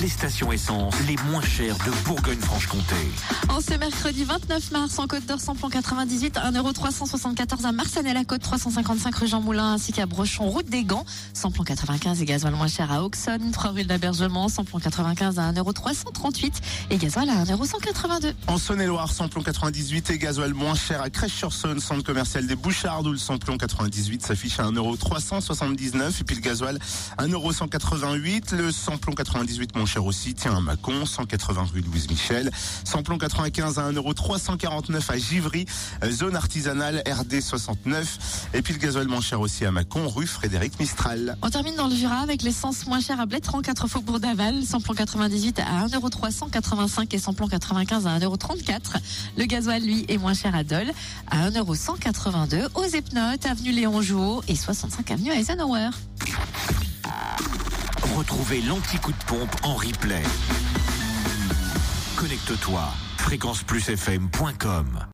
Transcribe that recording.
Toutes les stations essence les moins chères de Bourgogne-Franche-Comté. En ce mercredi 29 mars, en Côte d'Or, samplon 98, 1,374€ à Marsanne et la Côte, 355 rue Jean Moulin, ainsi qu'à Brochon, route des Gants. Samplon 95 et gasoil moins cher à Auxonne, 3 rue de l'Abergement, samplon 95 à 1,338€ et gasoil à 1,182€. En Saône-et-Loire, samplon 98 et gasoil moins cher à Crèche-sur-Saône, centre commercial des Bouchards, où le samplon 98 s'affiche à 1,379€ et puis le gasoil 1,188€. Le samplon 98 mon cher aussi, tiens à Mâcon, 180 rue Louise Michel, samplon 95 à 1,349€ à Givry, euh, zone artisanale RD 69, et puis le gasoil moins cher aussi à Mâcon, rue Frédéric Mistral. On termine dans le Jura avec l'essence moins chère à Blétran, 4 Faubourg d'Aval, samplon 98 à 1,385€ et samplon 95 à 1,34€. Le gasoil, lui, est moins cher à Dole, à 1,182€ aux Epnotes, avenue Léon Jouot et 65 avenue Eisenhower. Retrouvez l'anti-coup de pompe en replay. Connecte-toi, fréquenceplusfm.com.